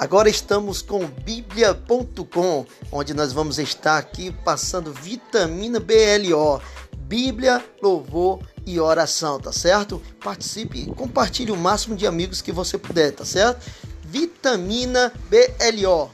Agora estamos com bíblia.com, onde nós vamos estar aqui passando vitamina BLO, Bíblia, louvor e oração, tá certo? Participe e compartilhe o máximo de amigos que você puder, tá certo? Vitamina BLO.